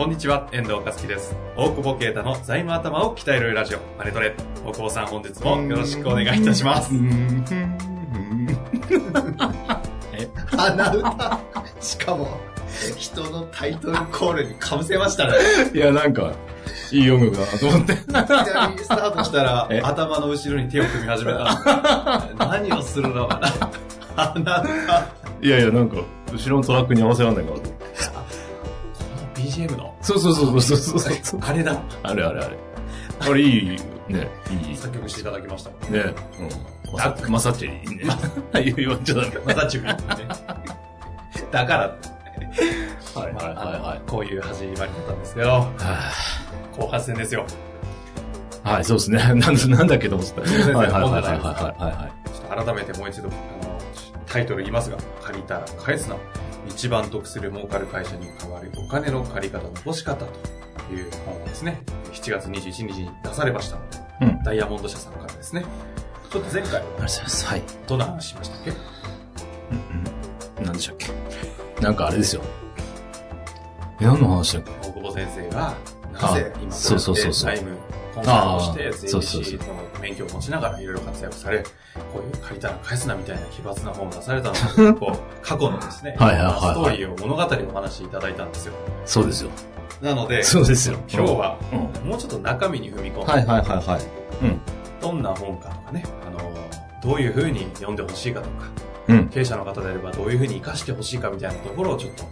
こんにちは、遠藤和樹です。大久保啓太の財務頭を鍛えるラジオ、マネトレ。大久保さん、本日もよろしくお願いいたします。え鼻歌しかも、人のタイトルコールにかぶせましたね。いや、なんか、いい音楽だなと思って。スタートしたら、え？頭の後ろに手を組み始めた。何をするのかな鼻歌。いやいや、なんか、後ろのトラックに合わせらんないかなと。BGM の、そうそうそうそうそうそう。あれだ。あれあれあれ。あれいい、ね、いい。作曲していただきました。ね、うん。マサマサチェリーね。言わんちゃダメ。またチュビね。だから、はいはいはいはい。こういう始まりだったんですけど、は後半戦ですよ。あはい、そうですね。なんなんだっけと思ってた。先生はいはいはいはいはいはちょっと改めてもう一度、あの、タイトル言いますが、借りたら返すな。一番得する儲かる会社に変わるお金の借り方の干し方という本をですね、7月21日に出されました。うんダイヤモンド社さんからですね。ちょっと前回。はい。どんな話しましたっけ？うんうん。なんでしたっけ？なんかあれですよ。え何の話だっけ？大久保先生が、なぜ今そうそうそうそう財務コンサルをして、税理士の免許を持ちながらいろいろ活躍され、こういう借りたら返すなみたいな奇抜な本を出されたので、こう、過去のですね、はいはいはいはいストーリーを物語をお話しいただいたんですよ。そうですよ。なので、そうですよ。今日はうん。もうちょっと中身に踏み込んで、はいはいはいはい。うん。どんな本かとかね、あの、どういう風に読んでほしいかとか、うん。経営者の方であればどういう風に活かしてほしいかみたいなところをちょっと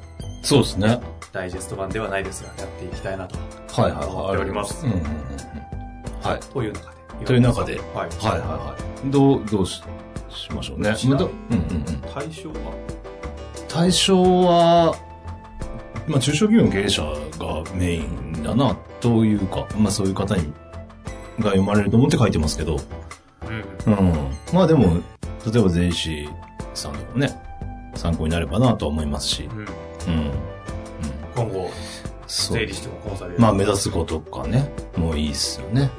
そうですね。ダイジェスト版ではないですが、やっていきたいなとはいはいはい。思っております。うんうんうんうん。はい。という中で。という中ではい。はいはいはい。どう、どうし、しましょうね。うんうんうん。対象は？対象は、まあ中小企業の経営者がメインだな、というか、まあそういう方に、が読まれると思って書いてますけど、うん。うん。まあでも、例えば税理士さんでもね、参考になればなとは思いますし、うん。うん。うん。今後、そう税。理士とかコンサルまあ目指すことかね、もういいっすよね。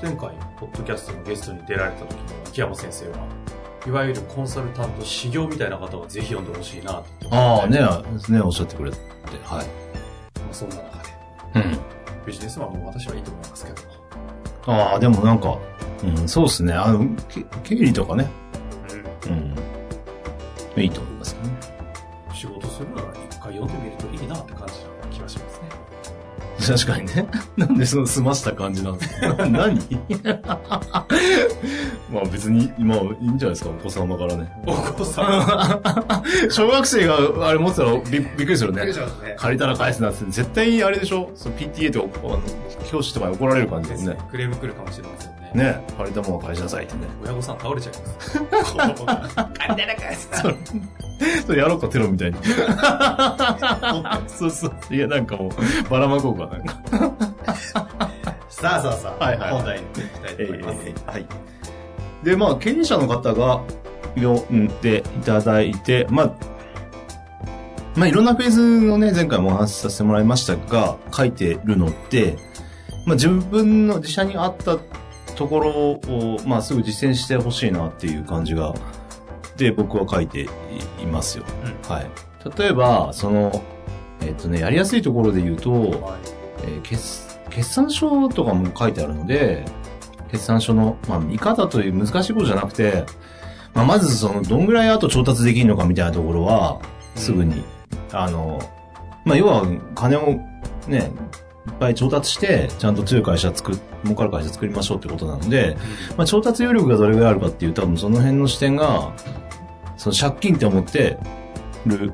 前回、ポッドキャストのゲストに出られた時の秋山先生は、いわゆるコンサルタント修行みたいな方はぜひ読んでほしいな。ああ、ねま、ね、おっしゃってくれて、はい。あそんな中で、うん。ビジネスマンも私はいいと思いますけど。ああ、でもなんか、うん、そうですね。あの、け経理とかね、うん。うん。いいと思確かにね。なんでその済ました感じなんですか？何？まあ別に、まあいいんじゃないですか、お子様からね。お子さん。小学生があれ持ってたらびびっくりするね。しますね。借りたら返すなって、絶対あれでしょ？その PTA とか、教師とかに怒られる感じですね。クレーム来るかもしれませんね。ね借りたものは返しなさいってね。親御さん倒れちゃいます。子供が。借りたら返すな。それやろうか、テロみたいに。そうそう。いや、なんかもう、ばらまこうかなんか。さあさあさあ、はいはい本題に行きたいと思います。はい。で、まあ、経営者の方が読んでいただいて、まあ、まあ、いろんなフェーズのね、前回もお話しさせてもらいましたが、書いてるのって、まあ、自分の自社に合ったところを、まあ、すぐ実践してほしいなっていう感じが、で、僕は書いていますよ。うんはい。例えば、その、えっ、とね、やりやすいところで言うと、はいえー決決算書とかも書いてあるので、決算書の、まあ、見方という難しいことじゃなくて、まあ、まずその、どんぐらい後調達できるのかみたいなところは、すぐに、あの、まあ、要は、金をね、いっぱい調達して、ちゃんと強い会社作っ、儲かる会社作りましょうってことなので、まあ、調達余力がどれぐらいあるかっていう、多分その辺の視点が、その借金って思ってる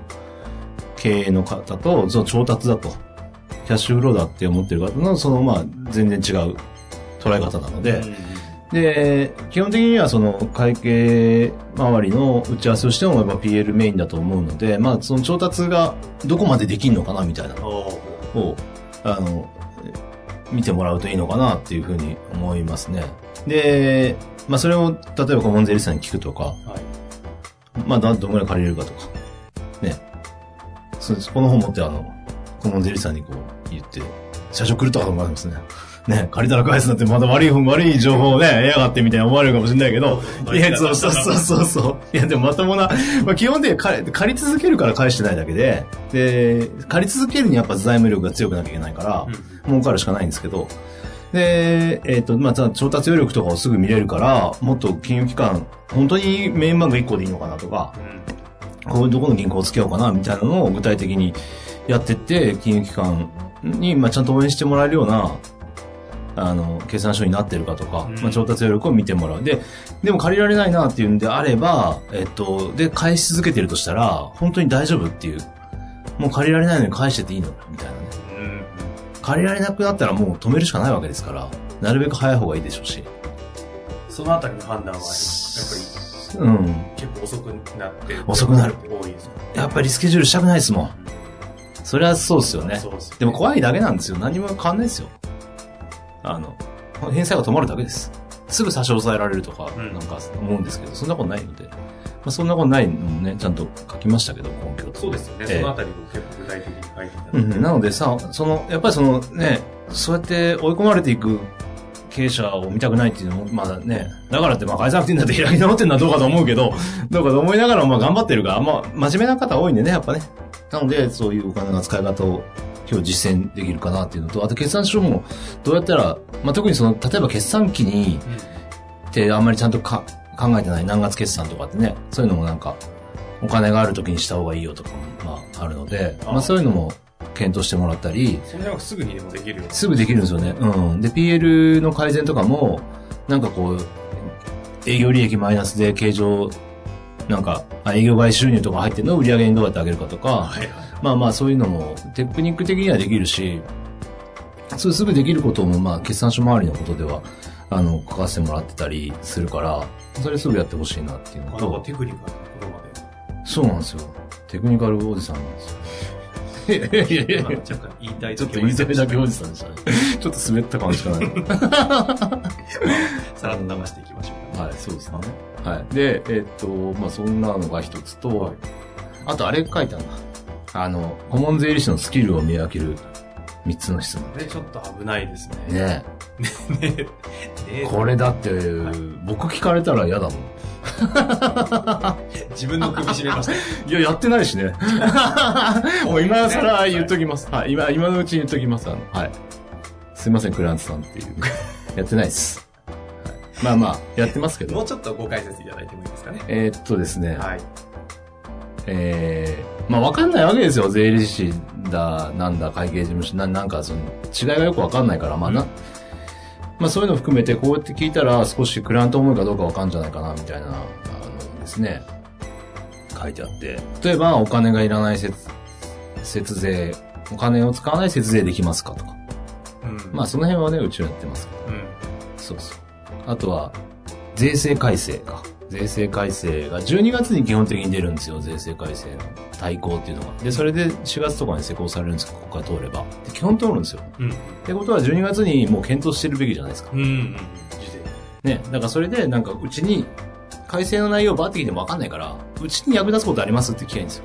経営の方と、その調達だと、キャッシュフローだって思ってる方の、そのまあ、全然違う捉え方なので、で、基本的にはその会計周りの打ち合わせをしても、まあ、PL メインだと思うので、まあ、その調達がどこまでできるのかなみたいなのを、あの、見てもらうといいのかなっていうふうに思いますね。で、まあ、それを、例えば顧問税理士さんに聞くとか、はい。まあ、どどんぐらい借りれるかとか、ね。そそこの本持って、あの、顧問税理士さんにこう言って、社長来るとか思いますね。ね、借りたら返すなってまた悪い、悪い情報をね、得やがってみたいに思われるかもしれないけど、いや、そうそうそうそうそう。いや、でもまともな、まあ基本的に借り借り続けるから返してないだけで、で、借り続けるにやっぱ財務力が強くなきゃいけないから、儲かるしかないんですけど、で、えっ、と、まあ、調達余力とかをすぐ見れるから、もっと金融機関、本当にメインバンク1個でいいのかなとか、うん。こういうところの銀行をつけようかな、みたいなのを具体的にやってって、金融機関に、まあ、ちゃんと応援してもらえるような、あの、決算書になってるかとか、うんまあ、調達余力を見てもらう。で、でも借りられないなっていうんであれば、えっと、で、返し続けてるとしたら、本当に大丈夫っていう、もう借りられないのに返してていいのみたいなね。うん。借りられなくなったらもう止めるしかないわけですから、なるべく早い方がいいでしょうし。そのあたりの判断は、やっぱりうん。結構遅くなって。遅くなる多いですよ。やっぱりスケジュールしたくないですもん。それはそうですよね。でも怖いだけなんですよ。何も変わんないですよ。あの、返済が止まるだけです。すぐ差し押さえられるとか、うんなんか思うんですけど、そんなことないので。まあ、そんなことないのもね、ちゃんと書きましたけど、根拠と。そうですよね。ええそのあたりを結構具体的に書いていた。うん、なのでさ、その、やっぱりそのね、そうやって追い込まれていく経営者を見たくないっていうのも、まだね、だからってまあ返さなくてんだって開き直ってるのはどうかと思うけど、どうかと思いながらもまあ頑張ってるから、まあ真面目な方多いんでね、やっぱね。なので、そういうお金の使い方を今日実践できるかなっていうのと、あと決算書もどうやったら、まあ特にその、例えば決算期に、ってあんまりちゃんとか考えてない何月決算とかってね、そういうのもなんか、お金がある時にした方がいいよとかも、まああるので、あまあそういうのも検討してもらったり、その辺はすぐにでもできる。すぐできるんですよね。うん。で、PL の改善とかも、なんかこう、営業利益マイナスで経常、なんか、あ営業外収入とか入ってるのを売り上げにどうやって上げるかとか、はいはい。まあまあそういうのもテクニック的にはできるし、そうすぐできることもまあ決算書周りのことでは、あの、書かせてもらってたりするから、それすぐやってほしいなっていうのと、テクニカルなところまそうなんですよ。テクニカルおじさんなんですよ。いやいやいやちょっと言いたいだけおじさんでしたね。ちょっと滑った感じかな。さらっと流していきましょうか。はい、そうですね。はい。で、えっと、まあ、そんなのが一つと、あとあれ書いてあるな。あの、顧問税理士のスキルを見分ける三つの質問。で、ちょっと危ないですね。ねね。ねこれだって、僕聞かれたら嫌だもん。自分の首絞めました。いや、やってないしね。もう今更言っときます。はい、今、今のうちに言っときます。あの、はい。すいません、クランツさんっていう。やってないです。はい、まあまあ、やってますけど。もうちょっとご解説いただいてもいいですかね。えーっとですね。はい。えー、まあわかんないわけですよ。税理士だ、なんだ、会計事務所、ななんかその、違いがよくわかんないから、まあな、まあそういうの含めて、こうやって聞いたら少しクライアント思いかどうかわかんじゃないかな、みたいな、あのですね、書いてあって。例えば、お金がいらない節、節税、お金を使わない節税できますかとか。うん。まあその辺はね、うちはやってますけど。うん。そうそう。あとは、税制改正か。税制改正が12月に基本的に出るんですよ、税制改正の対抗っていうのが。で、それで4月とかに施行されるんですか、ここから通れば。で基本通るんですよ。うん。ってことは12月にもう検討してるべきじゃないですか。うん。うん。事ね。だからそれでなんかうちに改正の内容バーって聞いてもわかんないから、うちに役立つことありますって聞きゃいいんですよ。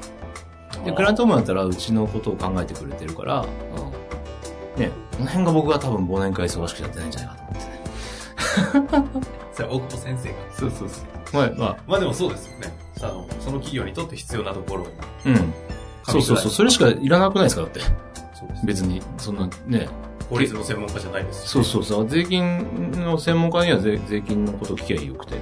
で、クラントもだったらうちのことを考えてくれてるから、うん。ね。この辺が僕は多分忘年会忙しくやってないんじゃないかと思ってね。それは大久保先生が。そうそうそう。はい、まあ、まあでもそうですよね。さあの、その企業にとって必要なところを。うん。そうそうそう。それしかいらなくないですかだって。そうです。別に、そんなね。法律の専門家じゃないですし。そうそうそう。税金の専門家には税税金のことを聞きゃよくて。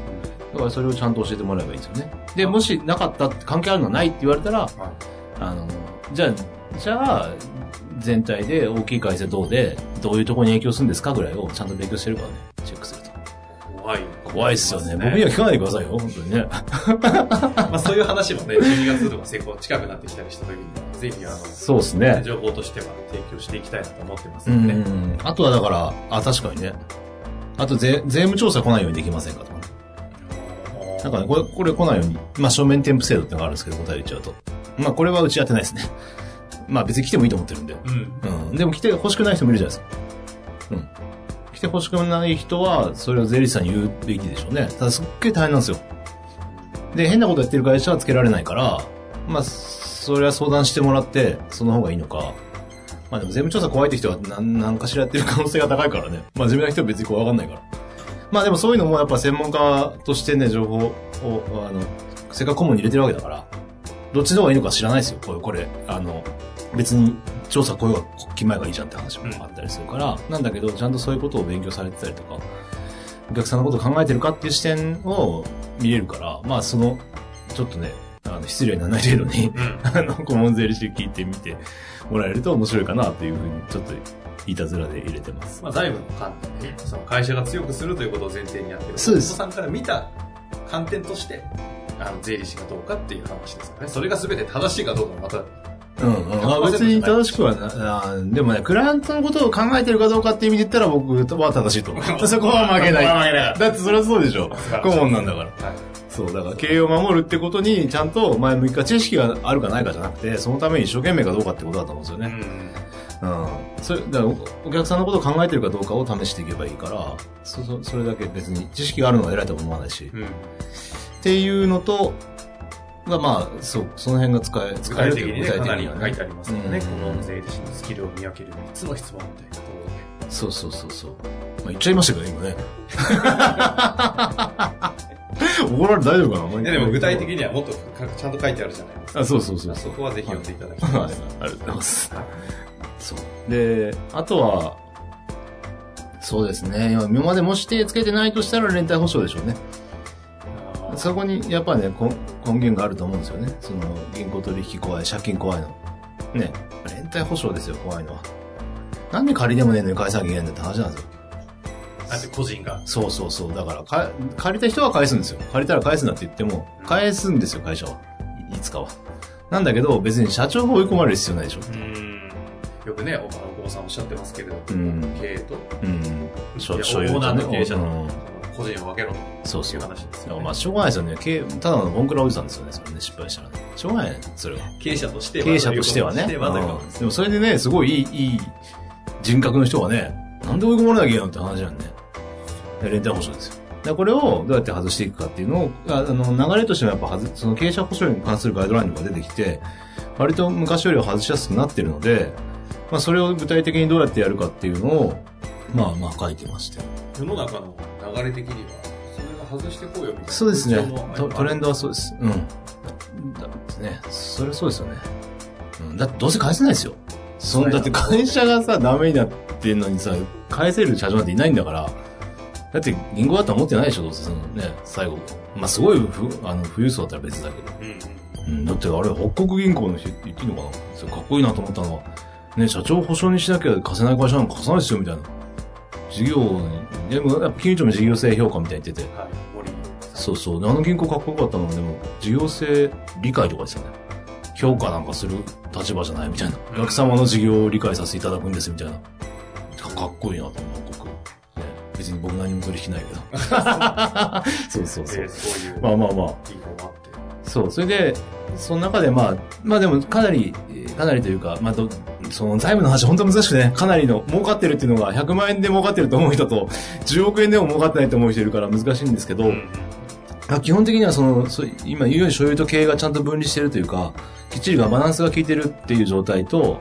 だからそれをちゃんと教えてもらえばいいんですよね。で、もしなかったって関係あるのないって言われたら、はい。あの、じゃあ、じゃあ、全体で大きい会社どうで、どういうところに影響するんですかぐらいをちゃんと勉強してるからね、チェックすると。怖い。っすよね。僕には聞かないでくださいよ、本当にね。まあそういう話もね、12月とか成功近くなってきたりした時に、ぜひあの、そうですね。情報としては提供していきたいなと思ってますうので、ん。あとはだから、あ、確かにね。あと税、税務調査来ないようにできませんかとかね。なんかね、これ、これ来ないように、まあ、書面添付制度ってのがあるんですけど、答え言っちゃうと。まあ、これはうちやってないですね。まあ、別に来てもいいと思ってるんで。うん。うん。でも来て欲しくない人もいるじゃないですか。うん。来て欲しくない人は、それを税理士さんに言うべきでしょうね。ただ、すっげえ大変なんですよ。で、変なことやってる会社はつけられないから、まあ、それは相談してもらって、その方がいいのか。まあでも税務調査怖いって人は何何かしらやってる可能性が高いからね。まあ自分の人は別に怖がんないから。まあでもそういうのもやっぱ専門家としてね、情報を、あの、せっかく顧問に入れてるわけだから、どっちの方がいいのか知らないですよ。これ、これ、あの、別に調査こういうのが決まればいいじゃんって話もあったりするから、なんだけど、ちゃんとそういうことを勉強されてたりとか、お客さんのことを考えてるかっていう視点を見れるから、まあその、ちょっとね、あの、失礼にならない程度に、うん。あの、顧問税理士聞いてみてもらえると面白いかなというふうに、ちょっと、いたずらで入れてます。まあ、財務の観点でね、その会社が強くするということを前提にやってる。そうですさんから見た観点として、あの、税理士がどうかっていう話ですよね。それが全て正しいかどうかもまた、うん、うん。あ別に正しくはな、あでもね、クライアントのことを考えてるかどうかっていう意味で言ったら僕は正しいと思う。そこは負けない。だってそれはそうでしょ。顧問なんだから。はい。そう、だから経営を守るってことに、ちゃんと前向きか知識があるかないかじゃなくて、そのために一生懸命かどうかってことだと思うんですよね。うん。うん。それ、だからおお客さんのことを考えてるかどうかを試していけばいいから、そ、そ、それだけ別に知識があるのが偉いとは思わないし。うん。っていうのと、がまあ、そう、その辺が使え、具使えるという体的にね、かなりは書いてありますよね。うんこの税理士のスキルを見分ける3つの質問みたいなところで。そうそうそうそう。まあ、言っちゃいましたけどね、今ね。怒られて大丈夫かないやでも具体的にはもっとかちゃんと書いてあるじゃないですか。あ、そうそうそうそ。こはぜひ読んでいただきたいはい、あ。りがとうございます。そう。で、あとは、そうですね。今今までもし手つけてないとしたら連帯保証でしょうね。そこにやっぱね、根根源があると思うんですよね。その、銀行取引怖い、借金怖いの。ね。連帯保証ですよ、怖いのは。なんで借りでもねえのに返さなきゃいけないんだって話なんですよ。だって個人が？そうそうそう。だからか、借りた人は返すんですよ。借りたら返すなって言っても、返すんですよ、会社は。いいつかは。なんだけど、別に社長が追い込まれる必要ないでしょ。うん。よくね、おお子さんおっしゃってますけれど、うん経営と、うん。い所有とねオーナーと経営者のうん個人を分けろとそうそう。いう話ですよね。まあ、しょうがないですよね。経営ただのボンクラおじさんですよね、それね、失敗したらね。しょうがないね、それは。経営者としては。経営者としてはね。ということとしてはということうんでもそれでね、すごいいい、いい人格の人がね、なんで追い込まれなきゃいけないのって話なんで、ね。で連帯保証ですよ。でこれをどうやって外していくかっていうのを、ああの、流れとしてはやっぱはず、その経営者保証に関するガイドラインとか出てきて、割と昔よりは外しやすくなってるので、まあそれを具体的にどうやってやるかっていうのを、まあまあ書いてまして。世の中の流れ的には、それが外してこうよみたいな。そうですね。トトレンドはそうです。うん。だってね、それそうですよね。うん。だってどうせ返せないですよ。そんだって会社がさ、ダメになってんのにさ、返せる社長なんていないんだから、だって銀行だったら持ってないでしょ、どうせそのね、最後。まあすごいふ、あの、富裕層だったら別だけど。うんうん。うん、だってあれ、北国銀行の人言っていいのかなかっこいいなと思ったのは、ね、社長保証にしなきゃ貸せない会社なんか貸さないですよ、みたいな。事業に、でも、やっぱ金融庁も事業性評価みたいに言ってて、はい。森そうそう。であの銀行かっこよかったのは、でも、事業性理解とかですよね。評価なんかする立場じゃないみたいな。お客様の事業を理解させていただくんですみたいな。かかっこいいなと思う、僕。ね、別に僕何も取引ないけど。そうそうそうで、。そういうまあまあまあ。そう。それで、その中でまあ、まあでもかなり、えーかなりというか、まあど、その財務の話本当難しくね、かなりの儲かってるっていうのが100万円で儲かってると思う人と、10億円でも儲かってないと思う人いるから難しいんですけど、うん。まあ基本的にはその、そう今言うように所有と経営がちゃんと分離してるというか、きっちりがバランスが効いてるっていう状態と、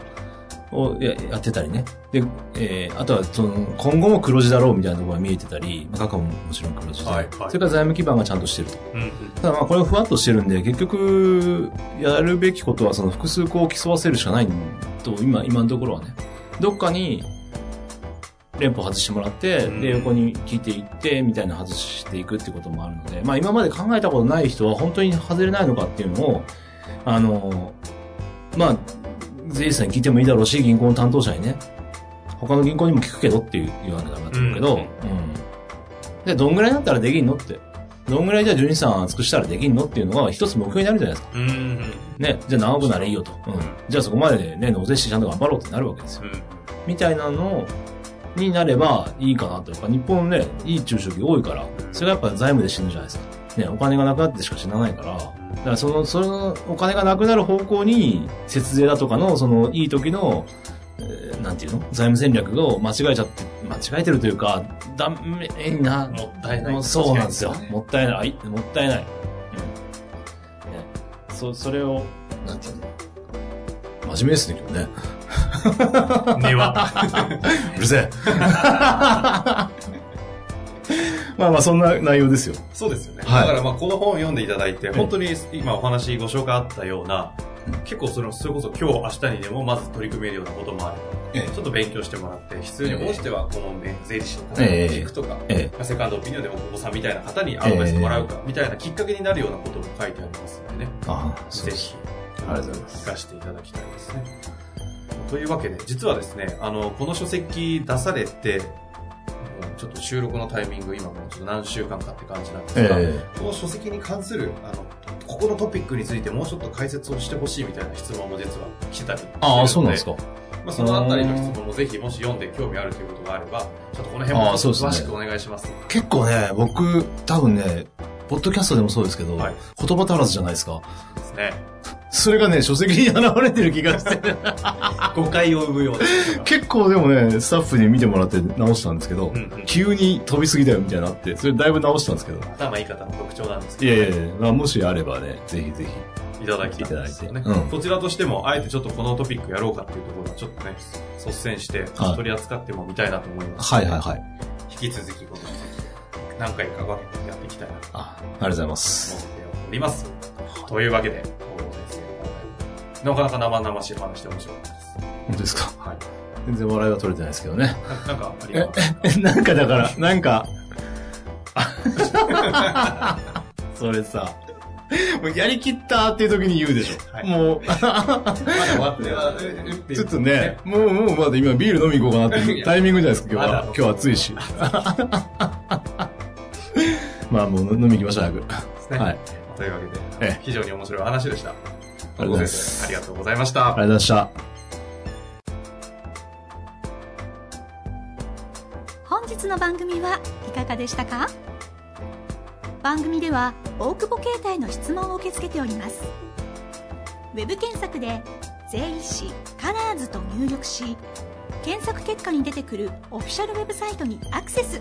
をややってたりね。で、えーあとはその、今後も黒字だろうみたいなところが見えてたり、まあ、過去ももちろん黒字で、はいはいそれから財務基盤がちゃんとしてると。うんうん。ただまあこれをふわっとしてるんで、結局、やるべきことはその複数個を競わせるしかないと、今、今のところはね。どっかに、連邦外してもらって、うんで、横に聞いていって、みたいな外していくってこともあるので、まあ今まで考えたことない人は本当に外れないのかっていうのを、あの、まあ、税理士さんに聞いてもいいだろうし、銀行の担当者にね、他の銀行にも聞くけどっていう言わなきゃダメだと思うけど、ううんん。で、どんぐらいだったらできんのって。どんぐらいじゃあ12さん尽くしたらできんのっていうのが一つ目標になるじゃないですか。うんうんね。じゃあ何億ならいいよと。うん。じゃあそこまでね、納税してちゃんと頑張ろうってなるわけですよ。うん。みたいなのを、になればいいかなとか、日本ね、いい中小企業多いから、それがやっぱ財務で死ぬじゃないですか。ね、お金がなくなってしか死なないから、だからその、そのお金がなくなる方向に、節税だとかの、その、いい時の、えーなんていうの？財務戦略を間違えちゃって、間違えてるというか、ダメな、もったいない。そうなんですよ。もったいない。もったいない。うん。ね、そ、それを、なんていうの？真面目ですね、今日ね。根は。うるせえ。まあまあ、そんな内容ですよ。そうですよね。はいだからまあこの本を読んでいただいて、本当に今お話ご紹介あったような、結構その、それこそ今日明日にでもまず取り組めるようなこともある。えちょっと勉強してもらって、必要に応じては顧問弁、税理士の方ええに聞くとか、えまあセカンドオピニオンでお子さんみたいな方にアドバイスもらうか、みたいなきっかけになるようなことも書いてありますのでね。ああ、そうぜです。ひ、ありがとうございます活かしていただきたいですね。というわけで、実はですね、あの、この書籍出されて、ちょっと収録のタイミング、今もうちょっと何週間かって感じなんですが、えこの書籍に関する、あの、ここのトピックについてもうちょっと解説をしてほしいみたいな質問も実は来てたりしてるのでああ、そうなんですか。まあ、そのあたりの質問もぜひもし読んで興味あるということがあれば、ちょっとこの辺も詳しくお願いします。結構ね、僕、多分ね、ポッドキャストでもそうですけど、はい言葉足らずじゃないですか。ですね。それがね、書籍に現れてる気がして。誤解を生むような。結構でもね、スタッフに見てもらって直したんですけど、うんうん急に飛びすぎだよみたいになって、それだいぶ直したんですけど。頭いい方の特徴なんですけど、いやいやいや、まあもしあればね、ぜひぜひ。いただきたいですよね。いただいてうんこちらとしても、あえてちょっとこのトピックやろうかっていうところはちょっとね、率先してはい取り扱ってもみたいなと思います。はいはいはい。引き続きこの書籍何回かはやっていきたいなとあ、ありがとうございます。思っております。というわけで、大野先生なかなか生々しい話で面白かったです。本当ですか？はい。全然笑いは取れてないですけどね。ななんかありがなんかだから、なんか、それさ、もうやりきったっていう時に言うでしょ。はいもう、まだ終わっては、ちょっとね、もう、もうまだ今ビール飲み行こうかなっていうタイミングじゃないですか、今日は。今日暑いし。まあもう飲み行きましょう、早く。ですね。はい。というわけでええ、非常に面白い話でした。ありがとうございます先生ありがとうございました。ありがとうございました。本日の番組はいかがでしたか？番組では大久保携帯の質問を受け付けておりますウェブ検索で「税理士カラーズと入力し検索結果に出てくるオフィシャルウェブサイトにアクセス